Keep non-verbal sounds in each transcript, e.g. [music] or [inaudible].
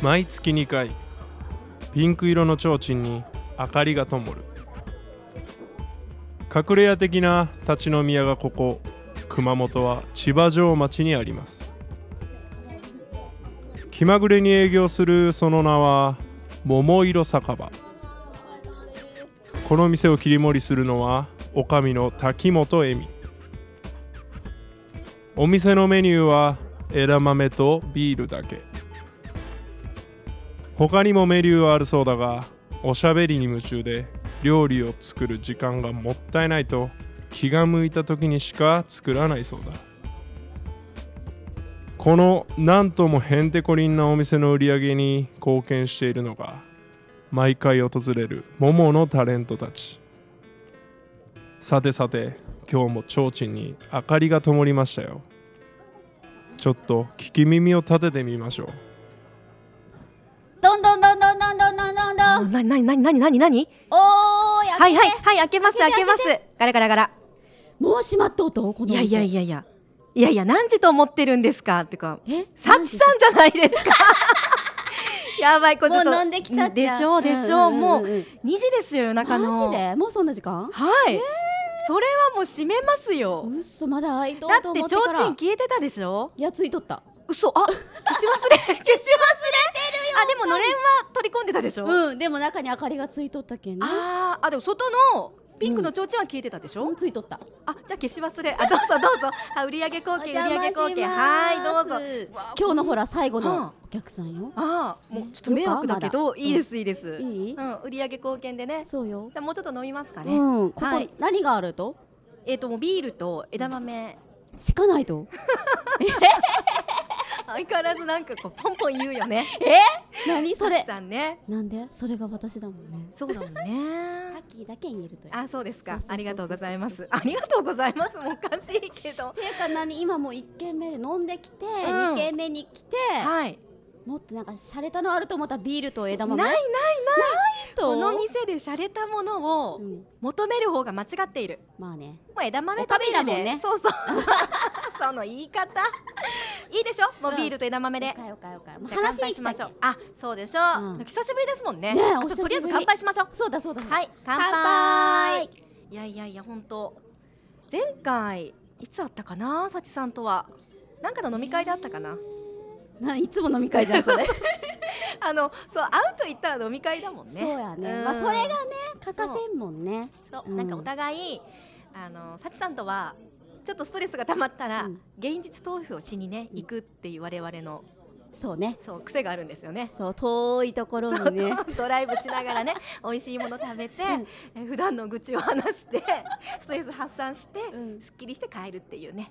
毎月2回。ピンク色の提灯に明かりが灯る。隠れ家的な立ち飲み屋がここ。熊本は千葉城町にあります。気まぐれに営業するその名は桃色酒場。この店を切り盛りするのは女将の滝本恵美。お店のメニューは枝豆とビールだけ。他にもメニューはあるそうだがおしゃべりに夢中で料理を作る時間がもったいないと気が向いた時にしか作らないそうだ。このなんともへんてこりんなお店の売り上げに貢献しているのが毎回訪れるモモのタレントたち。さてさて今日も提灯に明かりが灯りましたよ。ちょっと聞き耳を立ててみましょう。どんどんどんどんどんどんどんどんどんなになになになになになにおーいはいはいはい開けます開けますガラガラガラもう閉まっとうとこのいやいやいやいやいやいや何時と思ってるんですかってかえサチさんじゃないですかやばいこれちょっともう飲んできたでしょうでしょう,、もう2時ですよ夜中のマジでもうそんな時間はい、それはもう閉めますようそまだ開いとうとだって提思ってから灯消えてたでしょいやついとった嘘あ消し忘れ消し忘れあでものれんは取り込んでたでしょ、うんでも中に明かりがついとったけんね。あーあでも外のピンクの提灯は消えてたでしょ、うん。ついとった。あじゃあ消し忘れ。あどうぞどうぞ。あ売上貢献売上貢献。はいどうぞ。今日のほら最後うん。のお客さんよ。ああもうちょっと迷惑だけどいいですいいです、いい？うん、売上貢献でね。そうよ。じゃあもうちょっと飲みますかね、うん。ここはい。何があると？えっ、ともうビールと枝豆。しかないと [laughs] 相変わらずなんかこうポンポン言うよね。何？それ。さんね。なんで？それが私だもんね。そうだもん [laughs] タねッキーだけ言えるという。あそうですか。ありがとうございます。ありがとうございます。もうおかしいけど。ていうか何？今もう一軒目で飲んできてん。二軒目に来てはいもっとなんか洒落たのあると思ったらビールと枝豆？ないないないと。この店で洒落たものをうん。求める方が間違っている。まあね。もう枝豆おかみだもんね。そうそう。[laughs] その言い方。いいでしょ？もうビールと枝豆で。うじゃあ話に来たっましょう。あそうでしょう、うん。久しぶりですもんね。ねちょっととりあえず乾杯しましょう。けそうだそうだ。はい乾杯。いやいやいや本当前回いつあったかな？幸さんとは。なんかの飲み会であったかな、な [laughs] いつも飲み会じゃんそれ。[laughs] あのそう会うと言ったら飲み会だもんね。そうやね。ん。まあそれがね欠かせんもんね。そう、う。んなんかお互いあの幸さんとはちょっとストレスが溜まったら、うん。現実逃避をしにね行くっていう我々のそうね。そう癖があるんですよね。そう遠いところにね。ドライブしながらね [laughs] 美味しいもの食べて、うん。え普段の愚痴を話して [laughs] ストレス発散して、うん。すっきりして帰るっていうね。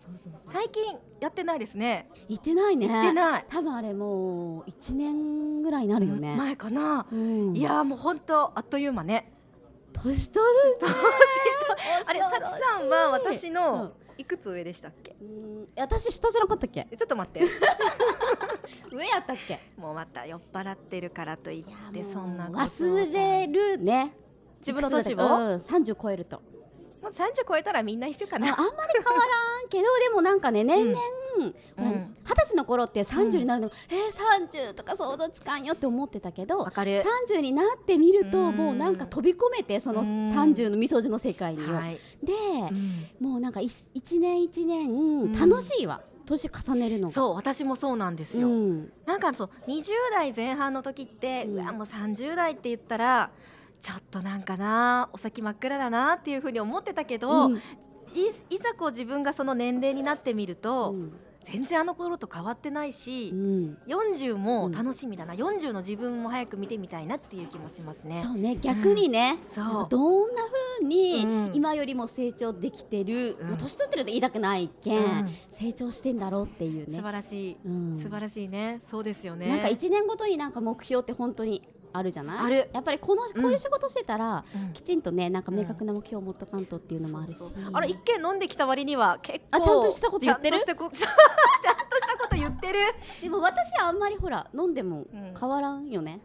最近やってないですね。行ってないね。行ってない、多分あれもう一年ぐらいになるよね。前かな、うん。いやーもう本当あっという間ね。年取るね。[laughs] あれ幸さんは私うん。のいくつ上でしたっけ？うん私下じゃなかったっけ？えちょっと待って。[laughs] 上やったっけ？もうまた酔っ払ってるからといってそんな忘れるね。自分の年を、いくつだったうん30超えるともう30超えたらみんな一緒かな。ああんまり変わらんけどでもなんかね年々うんうん。二十歳の頃って30になるの、えー、30とか想像つかんよって思ってたけどわかる。30になってみるとうん。もうなんか飛び込めてそのうん。30のみそじの世界によ、はい、で、うん。もうなんかい一年一ん。年楽しいわ、年重ねるのが。そう私もそうなんですよ、うん。なんかそう20代前半の時って、ううんわもう30代って言ったらちょっとなんかなお先真っ暗だなっていうふうに思ってたけど、うん。いいざこう自分がその年齢になってみると、うん。全然あの頃と変わってないしう、ん。40も楽しみだな、40の自分も早く見てみたいなっていう気もしますね。そうね逆にね、そう。どんな風にうん。今よりも成長できてる、うん。まあ年取ってるって言いたくないけん、うん。成長してんだろうっていうね。素晴らしい、うん。素晴らしいね。そうですよね。なんか1年ごとになんか目標って本当にあるじゃない？ある。やっぱりこのこういう仕事してたら、うん。きちんとねなんか明確な目標を持っとかんとっていうのもあるし、そうそう。あれ一見飲んできた割には結構あちゃんとしたこと言ってる？ちゃんとしたこ [laughs] ちゃんとしたこと言ってる？でも私はあんまりほら飲んでもうん。変わらんよね、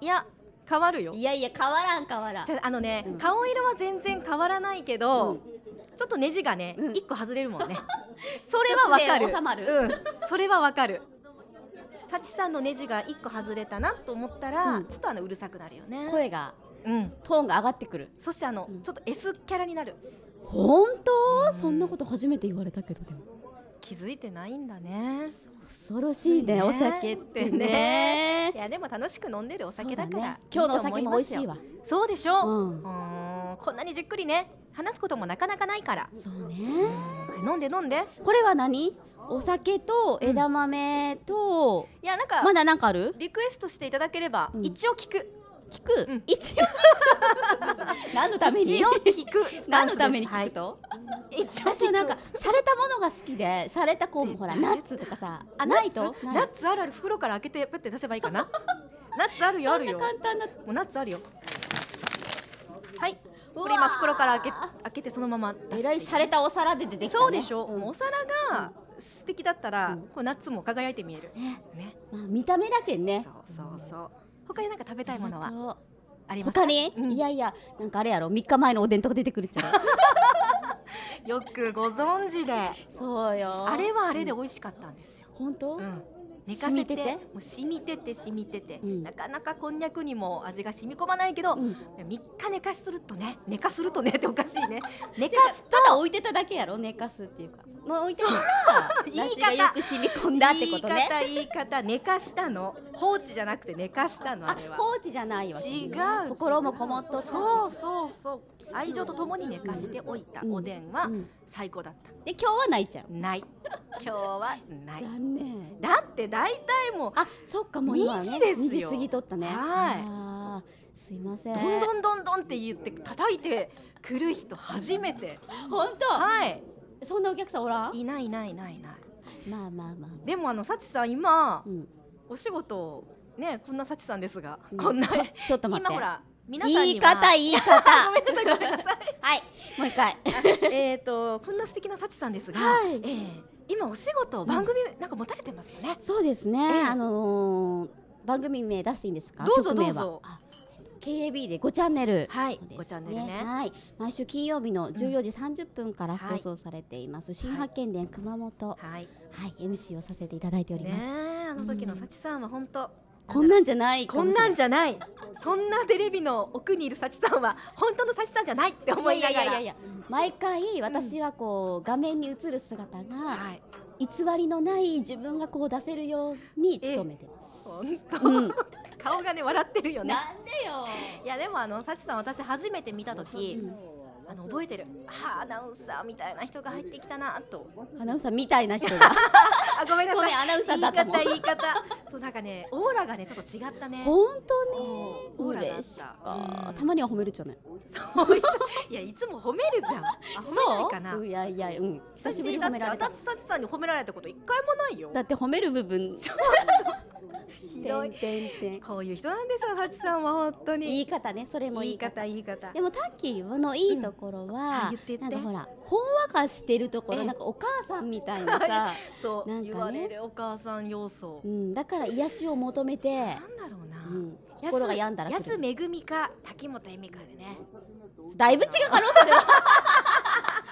いや変わるよ。いやいや変わらん変わらん。ああのね、うん。顔色は全然変わらないけど、うん。ちょっとネジがね、うん。一個外れるもんね。[laughs] それはわかる。収まる。うん、それはわかるサチさんのネジが一個外れたなと思ったら、うんちょっとあのうるさくなるよね。声がうん。トーンが上がってくるそしてあの、うんちょっと S キャラになる。本当、うんそんなこと初めて言われたけどでも気づいてないんだね。恐ろしいねねお酒ってねいやでも楽しく飲んでるお酒だから、ね今日のお酒も美味しいわ。わそうでしょう。うんこんなにじっくりね話すこともなかなかないから。そうねうん飲んで飲んで。これは何？お酒と枝豆と、いやなんか、まだなんかある？リクエストしていただければ、うん。一応聞く。聞く、うん。一応？[laughs] 何のために？一応聞く。スタンスです。何のために聞くい、一応私はなんか洒落たものが好きで洒落たこうほらナッツとかさあないと？ナッツナッツあるある袋から開けてプって出せばいいかな？ナッツあるよあそんな簡単な。もうナッツあるよ。はい。これ今袋から開け開けてそのまま出す。えらい洒落たお皿で出てきたね。そうでしょ、ん。もうお皿が素敵だったら、うん。こうナッツも輝いて見える。ね。ね。まあ、見た目だけんね。そうそうそう。他になんか食べたいものははありますか？他に、うん。いやいやなんかあれやろ。3日前のおでんとか出てくるっちゃろ。[laughs] よくご存知で。そうよ。あれはあれでうん。美味しかったんですよ、本当、うん寝かせててて？もう染みてて染みてて、うん。なかなかこんにゃくにも味が染み込まないけど、うん。3日寝かするとね寝かするとねっておかしいね。[laughs] 寝かすただ置いてただけやろ寝かすっていうか。もう置いてた。[laughs] ら出汁がよく染み込んだってことね。[laughs] 言い方言い方寝かしたの。放置じゃなくて寝かしたのああれは。放置じゃないわ違う心もこもっとそうそうそう愛情とともに寝かしておいた。うん。おでんはうん。最高だった、で今日はないちゃう。ない。[laughs] 今日はない。残念。だって大体もうあそっかもう今はね2時ですよ。2時過ぎとったね。はい。すいません。どんどんどんどんって言って叩いてくる人初めて。本はい。当そんなお客さんおらん？いないいないいないいない。まあまあまあでもあの幸さん今うん。お仕事ねこんな幸さんですが、うん。こんなちょっと待って。今ほら皆さんに言いは方言い方。[laughs] ごめんなさいごめんなさい。はいもう一回。[laughs] えっとこんな素敵な幸さんですが、はい。えー今お仕事番組なんか持たれてますよね、そうですね、ええ。あのー番組名出していいんですか？どうぞどうぞ。KAB で5チャンネルはいです5チャンネルね。はい。毎週金曜日の14時30分からはい。放送されています、新発見伝熊本。ははい。い、MC をさせていただいておりねます、えあの時の幸さんは本当、こんなんじゃないかこんなんじゃない。そんなテレビの奥にいる幸さんは本当の幸さんじゃないって思いながら。いやいやいやいや毎回私はこう画面に映る姿がはい。偽りのない自分がこう出せるように努めてます。本当、うん、顔がね笑ってるよね。なんでよ。いやでもあの幸さん私初めて見た時、うんあの覚えてる。はあアナウンサーみたいな人が入ってきたなと。アナウンサーみたいな人が。[laughs] あごめんなさい。ごめんアナウンサーだったもん言い方。言い方そうなんかねオーラがねちょっと違ったね。本当に？嬉しか。うん。たまには褒めるじゃない。そう。いやいつも褒めるじゃん。あ褒めないかな。いやいやうん。久しぶりに褒められた。私幸さんに褒められたこと一回もないよ。だって褒める部分。[laughs] ひどい。てんてんてん。こういう人なんですよ幸さんは本当に。言い方ねそれも言い方。方言い方。でもタッキーのいいところうんはなんかほらほんわかしてるとこええ。ろなんかお母さんみたいなさ、[laughs] そう、なんかね。お母さん要素。う、んだから癒しを求めて、なんだろうな、うん、心が病んだら安めぐみか滝本恵美かでね。だいぶ違う可能それは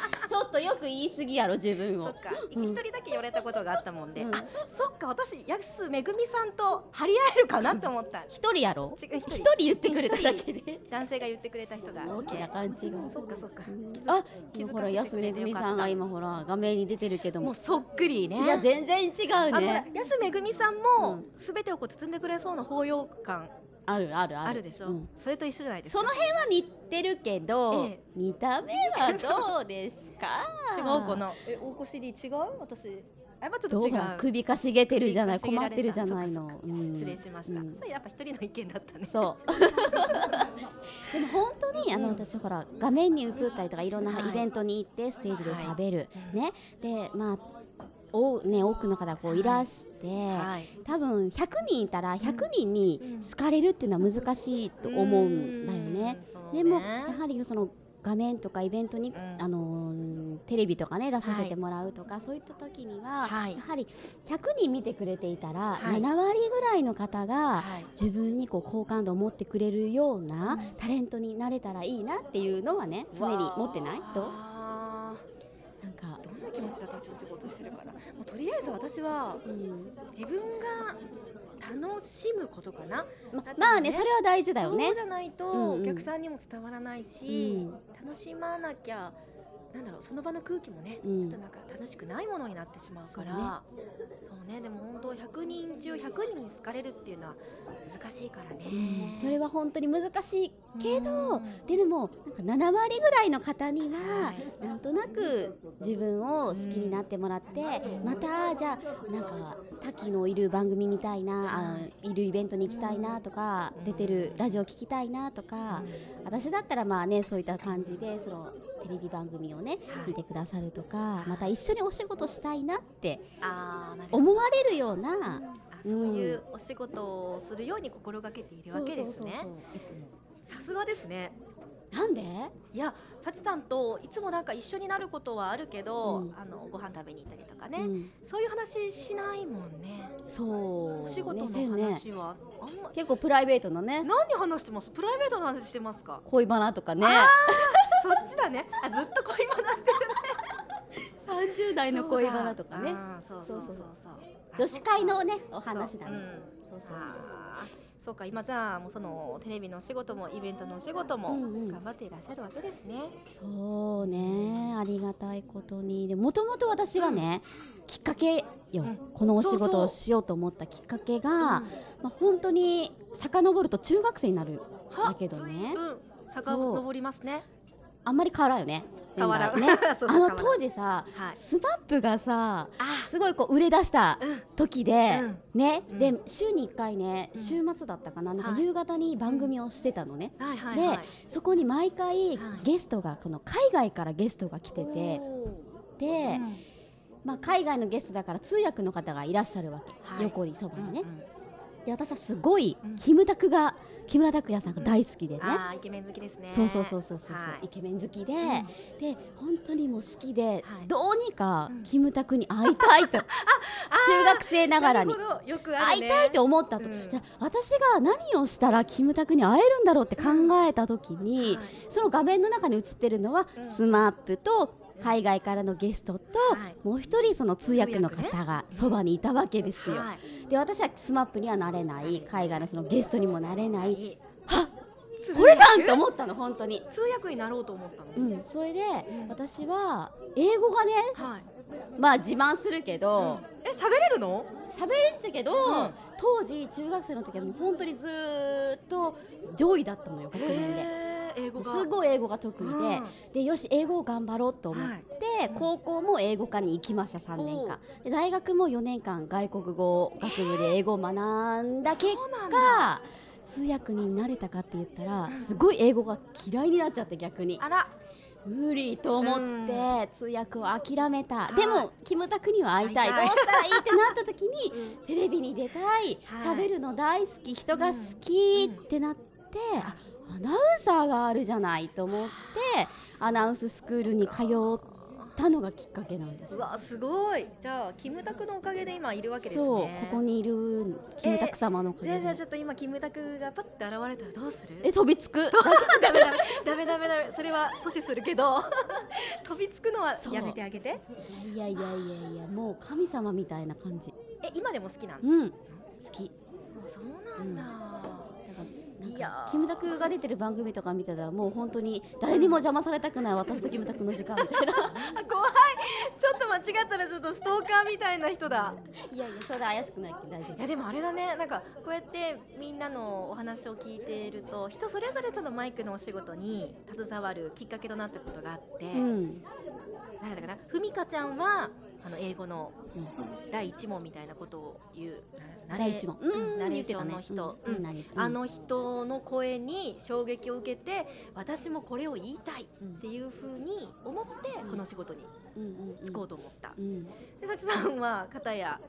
[laughs] ちょっとよく言い過ぎやろ自分を。そっか。一、うん人だけ言われたことがあったもんで、うん。あそっか。私安めぐみさんと張り合えるかなって思った。一人やろ？一人。一人言ってくれただけで。男性が言ってくれた人が。大きな勘違いそっかそっか。あほら安めぐみさんが今ほら画面に出てるけども。もうそっくりね。いや全然違うね。安めぐみさんうもん。すべてをこう包んでくれそうな包容感あるあるある。あるでしょ、うん。それと一緒じゃないですか？その辺は似てるけど、ええ。見た目はどうですか？[laughs] 違うかな？え大越 D 違う？私。あちょっと違うほら首かしげてるじゃない？困ってるじゃないの。そっか。そっかうん。失礼しました、うん。それやっぱ一人の意見だったね。そう。[laughs] でも本当にあのうん。私ほら画面に映ったりとかいろんなはい。イベントに行ってステージで喋る、うんね。でまあおね、多くの方こういらして、はい。多分100人いたら100人に好かれるっていうのは難しいと思うんだよね。でもねやはりその画面とかイベントに、ん。あのーテレビとかね出させてもらうとか、そういった時には、はい。やはり100人見てくれていたら、はい。7割ぐらいの方がはい。自分にこう好感度を持ってくれるようなうん。タレントになれたらいいなっていうのはね常に持ってない？と気気持ちで私お仕事してるから。もうとりあえず私はうん。自分が楽しむことかな。ままあねそれは大事だよね。そうじゃないとうんうん。お客さんにも伝わらないし、うん。楽しまなきゃなんだろうその場の空気もね、うん。ちょっとなんか楽しくないものになってしまうから。そうね。そうねでも本当100人中100人に好かれるっていうのは難しいからね、うん。それは本当に難しいけど、うん。ででもなんか7割ぐらいの方には、はい。なんとなく自分を好きになってもらって、またじゃあなんか滝のいる番組見たいな、あのいるイベントに行きたいなとか、出てるラジオ聞きたいなとか、私だったらまあねそういった感じでそのテレビ番組をね、はい。見てくださるとかまた一緒にお仕事したいなって思われるようなあそういうお仕事をするように心がけているわけですね。さすがですね。なんで？いや幸さんといつもなんか一緒になることはあるけど、うん。あのご飯食べに行ったりとかね、うん、そういう話しないもんね。そうお仕事の話は。あんま結構プライベートなね。何話してます？プライベートの話してますか？恋バナとかねそっちだね。あずっと恋話してる30代の恋バナとかね。そうそうそうそう女子会のねお話だね。うん。そうそうそうそう。か今じゃあもうそのテレビのお仕事もイベントのお仕事もうんうん。頑張っていらっしゃるわけですね、そうね。ありがたいことに。でもともと私はね、きっかけよ、うん。このお仕事をしようと思ったきっかけが、うん。まあ、本当に遡ると中学生になるはだけどね。うん坂を登りますねあんまり変わらんよね。変わらん。ね。[laughs] あの当時さはい。スマップがさあ。すごいこう売れ出したうん。時で、うん。ね、うん。で週に1回ねうん。週末だったかななんかはい。夕方に番組をしてたのね、はいはいはい。そこに毎回はい。ゲストがこの海外からゲストが来ててで、うん。まあ、海外のゲストだから通訳の方がいらっしゃるわけ、はい。横にそばにね、うんうんで私はすごいうん。キムタクが木村拓哉さんが大好きでね、あーイケメン好きですね。そうそうそうそうそう、はい。イケメン好きで、うん。で本当にもう好きで、はい。どうにかうん。キムタクに会いたいと、[laughs] 中学生ながらに。会いたいと思ったと、うん。じゃあ私が何をしたらキムタクに会えるんだろうって考えた時に、はい。その画面の中に映ってるのは、うん。 SMAP と海外からのゲストと、はい。もう一人その通訳の方がそばにいたわけですよ。はい。で私はスマップにはなれない。海外のそのゲストにもなれない。い。これじゃんって思ったの本当に。通訳になろうと思ったの、うん、それで、ん。私は英語がねはい。まあ自慢するけどえ喋れるの？喋、れんちゃけど、ん。当時中学生の時はもう本当にずーっと上位だったのよ学年で。英語が。すごい英語が得意で、うん。でよし英語を頑張ろうと思って、高校も英語科に行きました3年間。で大学も4年間外国語学部で英語を学んだ結そうなんだ。果通訳になれたかって言ったらすごい英語が嫌いになっちゃって逆に。あら。無理と思ってうん。通訳を諦めた、い。でもキムタクには会いたい。会いたい。どうしたらいいってなった時に [laughs] うん。テレビに出たい。はい。喋、るの大好き人が好きうん。ってなって、あアナウンサーがあるじゃないと思ってアナウンススクールに通ったのがきっかけなんです。うわすごい。じゃあキムタクのおかげで今いるわけですね。そうここにいるキムタク様のおかげで。じゃあじゃあちょっと今キムタクがパッて現れたらどうするえ飛びつくダメダメダメダメダメそれは阻止するけど飛びつくのはやめてあげていやいやいやいやもう神様みたいな感じえ今でも好きなのうん好きそうなんだ、だからなんキムタクが出てる番組とか見てたらもう本当に誰にも邪魔されたくない私とキムタクの時間みたいな。あ [laughs] 怖い。ちょっと間違ったらちょっとストーカーみたいな人だ。いやいやそれ怪しくない。けど大丈いやでもあれだね。なんかこうやってみんなのお話を聞いていると人それぞれそのマイクのお仕事に携わるきっかけとなったことがあって、夫うん。誰だかな？ふみかちゃんはあの英語のうん第一問みたいなことを言う。な第一問。うん。うん。ナレーションの人、うん。うん。あの人の声に衝撃を受けて私もこれを言いたいっていうふうに思ってこの仕事にうん。うん。就こうと思った、うん。で幸さんは片や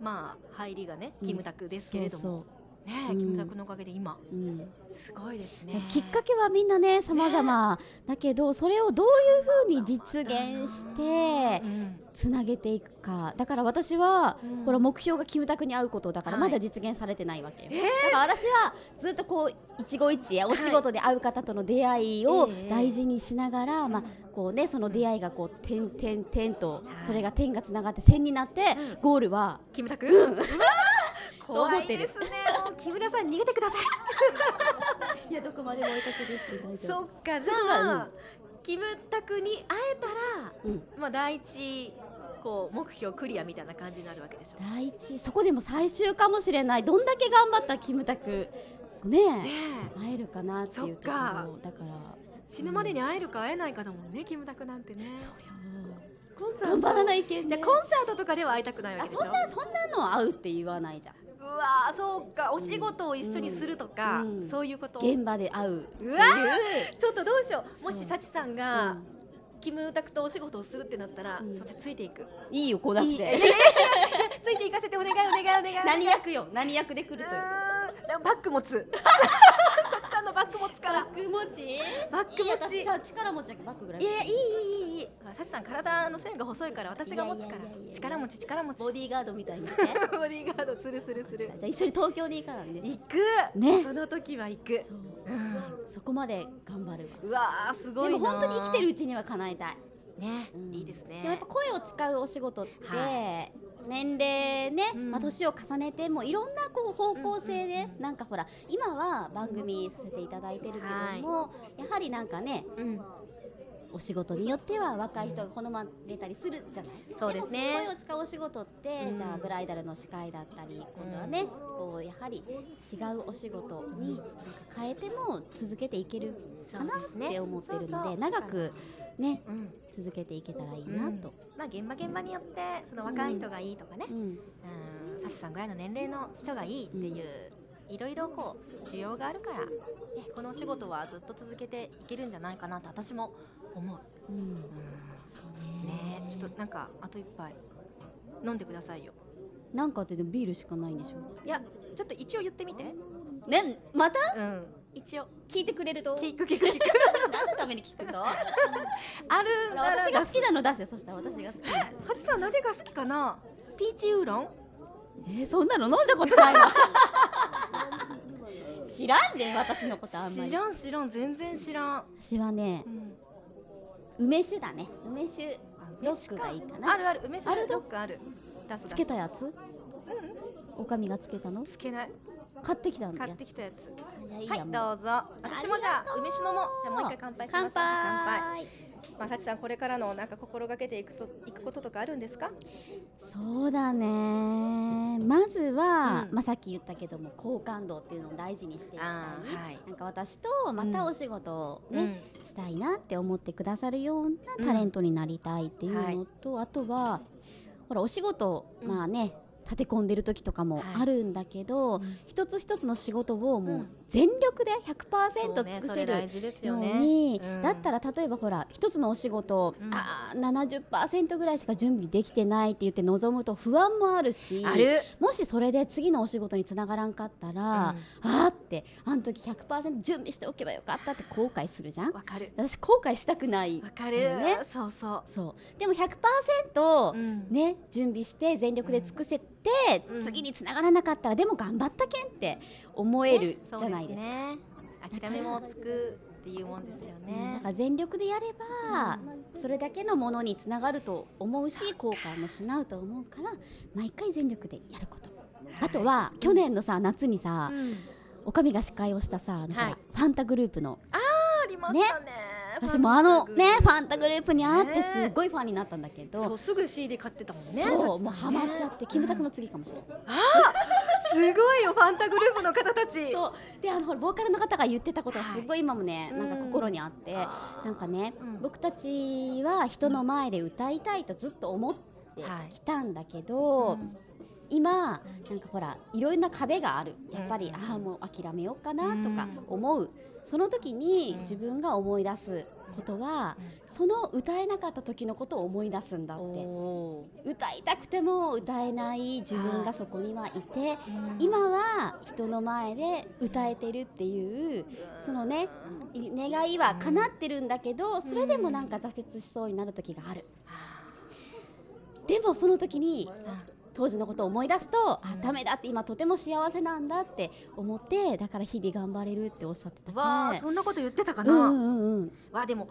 まあ入りがねうん。キムタクですけれども、そうねえ、うんキムタクのおかげで今。そううん。すごいですね。きっかけはみんなね様々。だけどそれをどういうふうに実現してうん。つなげていくか。だから私はうん。これ目標がキムタクに会うことだからはい。まだ実現されてないわけよ、えー？だから私はずっとこう一期一会お仕事で会う方との出会いをええ。大事にしながら、まあこうねその出会いがこう点点点とはい。それが点がつながって線になって、うん。ゴールはキムタク、うわー！[laughs] 怖いですねもう木村さん逃げてください。[laughs] いやどこまでも追いかけていって大そっかじゃそこがうんあ、キムタクに会えたらうん、まあ第一こう目標クリアみたいな感じになるわけでしょ第一そこでも最終かもしれない。どんだけ頑張ったキムタクね会えるかなっていうところ。だから。死ぬまでに会えるか会えないかだもんね、キムタクなんてね。そうよ。コンサート。頑張らないけんね。コンサートとかでは会いたくないわあけでしょ。そんなそんなの会うって言わないじゃんうわーそうかお仕事を一緒にするとか、うん。うんそういうこと？現場で会う。っていううわちょっとどうしよう。もしそう。サチさんうがん。キムタクとお仕事をするってなったら、うん。そっちついていく。いいよ来なくいい。て [laughs] ついていかせてお願いお願いお願い。何役よ。何役で来るといううーんバッグ持つ [laughs] ク持ちから。バック持ち？バック持ち。私じゃ力持ちだけバックぐらい。いやいいいいいい。サチさん体の線が細いから私が持つから。力持ち力持ち。ボディーガードみたいにし [laughs] ボディーガードするするする。じゃあ一緒に東京に行かないね行く。ね。その時は行く。そう、そこまで頑張るわ。うわすごいでも本当に生きてるうちには叶えたい。ね、うん。いいですね。でもやっぱ声を使うお仕事って、は年齢ね、うん。まあ、年を重ねてもいろんなこう方向性で、うん。なんかほら今は番組させていただいてるけども、やはりなんかねうん。お仕事によっては若い人が好まれたりするじゃない？そうですね。も声を使うお仕事って、うん。じゃあブライダルの司会だったり今度はね、こうやはり違うお仕事に変えても続けていけるかなって思ってるので長くねうん。続けていけたらいいなと。まあ現場現場によってその若い人がいいとかね、うん。うん、サチさんぐらいの年齢の人がいいっていう、いろいろこう需要があるから、ね、このお仕事はずっと続けていけるんじゃないかなと私も思う、うん。うん。そうね。ねちょっとなんかあと一杯飲んでくださいよ。なんかってでもビールしかないんでしょ。いやちょっと一応言ってみて。ねまた？うん一応聞いてくれると。聞く聞く聞く。[laughs] 何のために聞くの？[laughs] ある私が好きなの出してそしたら。私が好きなやサチさん何が好きかな？ピーチウーロン？つえー、そんなの？飲んだことないわ。[laughs] 知らんで私のことあんまり。知らん知らん。全然知らん、私はねうん、梅酒だね。梅酒ロックがいいかな。あるある。梅酒あるロックある。つけたやつ？うん。おかみがつけたの？つけない買ってきたんだ。買よってきたやつ。はいどうぞ。私もじゃあ梅酒飲もう。じゃあもう一回乾杯しましょう乾乾杯。杯まあ、さちさんこれからのなんか心がけていくといくこととかあるんですか？そうだね。まずは、うん。まあ、さっき言ったけども好感度っていうのを大事にしていきたい、はい。なんか私とまたお仕事をね、うん。したいなって思ってくださるようなタレントになりたいっていうのと、あとはほらお仕事、うん。まあね立て込んでる時とかもはい。あるんだけど、うん。一つ一つの仕事をもううん全力でそう100%ね尽くせるよようねに、うん。だったら例えばほら一つのお仕事、うん。あー70%ぐらいしか準備できてないって言って臨むと不安もあるしもしそれで次のお仕事につながらんかったら、あーってあの時100%準備しておけばよかったって後悔するじゃん。わかる。私後悔したくない。わかる、ね。そうそそう。でも100%、う、うん。ね準備して全力で尽くせて、うん。次につながらなかったらでも頑張ったけんって思えるじゃないですか。ね。諦めもつくっていうもんですようんだねから全力でやれば、それだけのものにつながると思うし後悔もしないと思うから毎回全力でやること。あとは去年のさ夏にさうんおかみが司会をしたさあの、はいファンタグループの。ありましたね。私もあのねファンタグループに会ってねすごいファンになったんだけど、そうすぐ CD 買ってたもんね。そうもうハマっちゃってキムタクの次かもしれない。すごいよファンタグループの方たち。そう。であのボーカルの方が言ってたことがすごい今もね、はいなんか心にあって、なんかね、うん。僕たちは人の前で歌いたいとずっと思ってはい。きたんだけど、うん。今なんかほらいろんな壁がある。やっぱり、うんああもう諦めようかなとかうん。思う、その時にうん。自分が思い出すことは、その歌えなかった時のことを思い出すんだって。歌いたくても歌えない自分がそこにはいて、うん。今は人の前で歌えてるっていうそのねい願いは叶ってるんだけどそれでもなんか挫折しそうになる時がある。でもその時に当時のことを思い出すと、あダメだって今とても幸せなんだって思ってだから日々頑張れるっておっしゃってたけわあそんなこと言ってたかな、うんうんうん。うんわあでも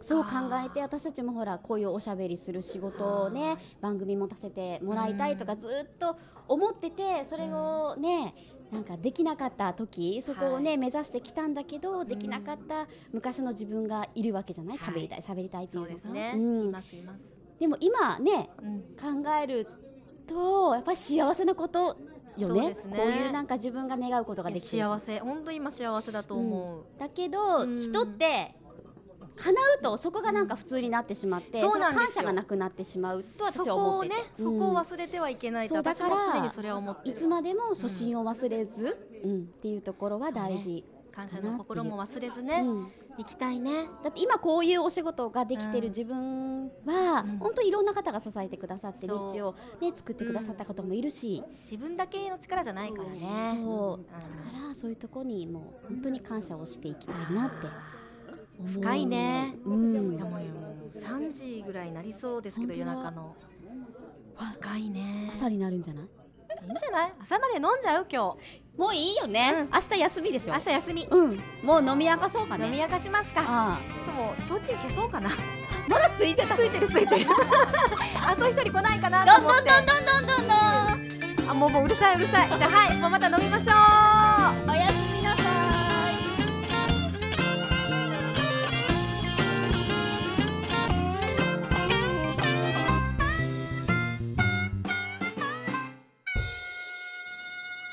そう考えて私たちもほらこういうおしゃべりする仕事をね番組持たせてもらいたいとかずっと思っててそれをねなんかできなかった時そこをね、は目指してきたんだけどできなかった昔の自分がいるわけじゃないはい。喋りたい喋りたいっていうのが。ね、うん。いますいます、でも今ねうん、考えるとやっぱり幸せなことよね。ね。こういうなんか自分が願うことができてる幸せ。本当今幸せだと思う、だけど、うん。人って叶うとそこがなんか普通になってしまって、そうなんですよ。の感謝がなくなってしまうと私そこは思ってて。をね、そこを忘れてはいけないってそうだ私もから常にそれは思ってる。いつまでも初心を忘れず、うん。っていうところは大事、感謝の心も忘れずね、うん。行きたいね。だって今こういうお仕事ができてる自分は、うん。本当いろんな方が支えてくださって道を、ね、作ってくださった方もいるし、自分だけの力じゃないからね、そう。うん。だからそういうところにもう本当に感謝をしていきたいなって深いね。うん。いやもうもう3時ぐらいになりそうですけど夜中の。深いね。朝になるんじゃない？いいんじゃない？朝まで飲んじゃう今もういいよね、うん。明日休みでしょ。日朝休み、うん。もう飲み明かそうかね。飲み明かしますか。あちょっともう焼酎消そうかな。あ [laughs] まだついてたついてるついてる。[laughs] あと一人来ないかなと思って。どんどんどんどんどんどんどん。あもうもううるさいうるさい。じゃあはい。もうまた飲みましょう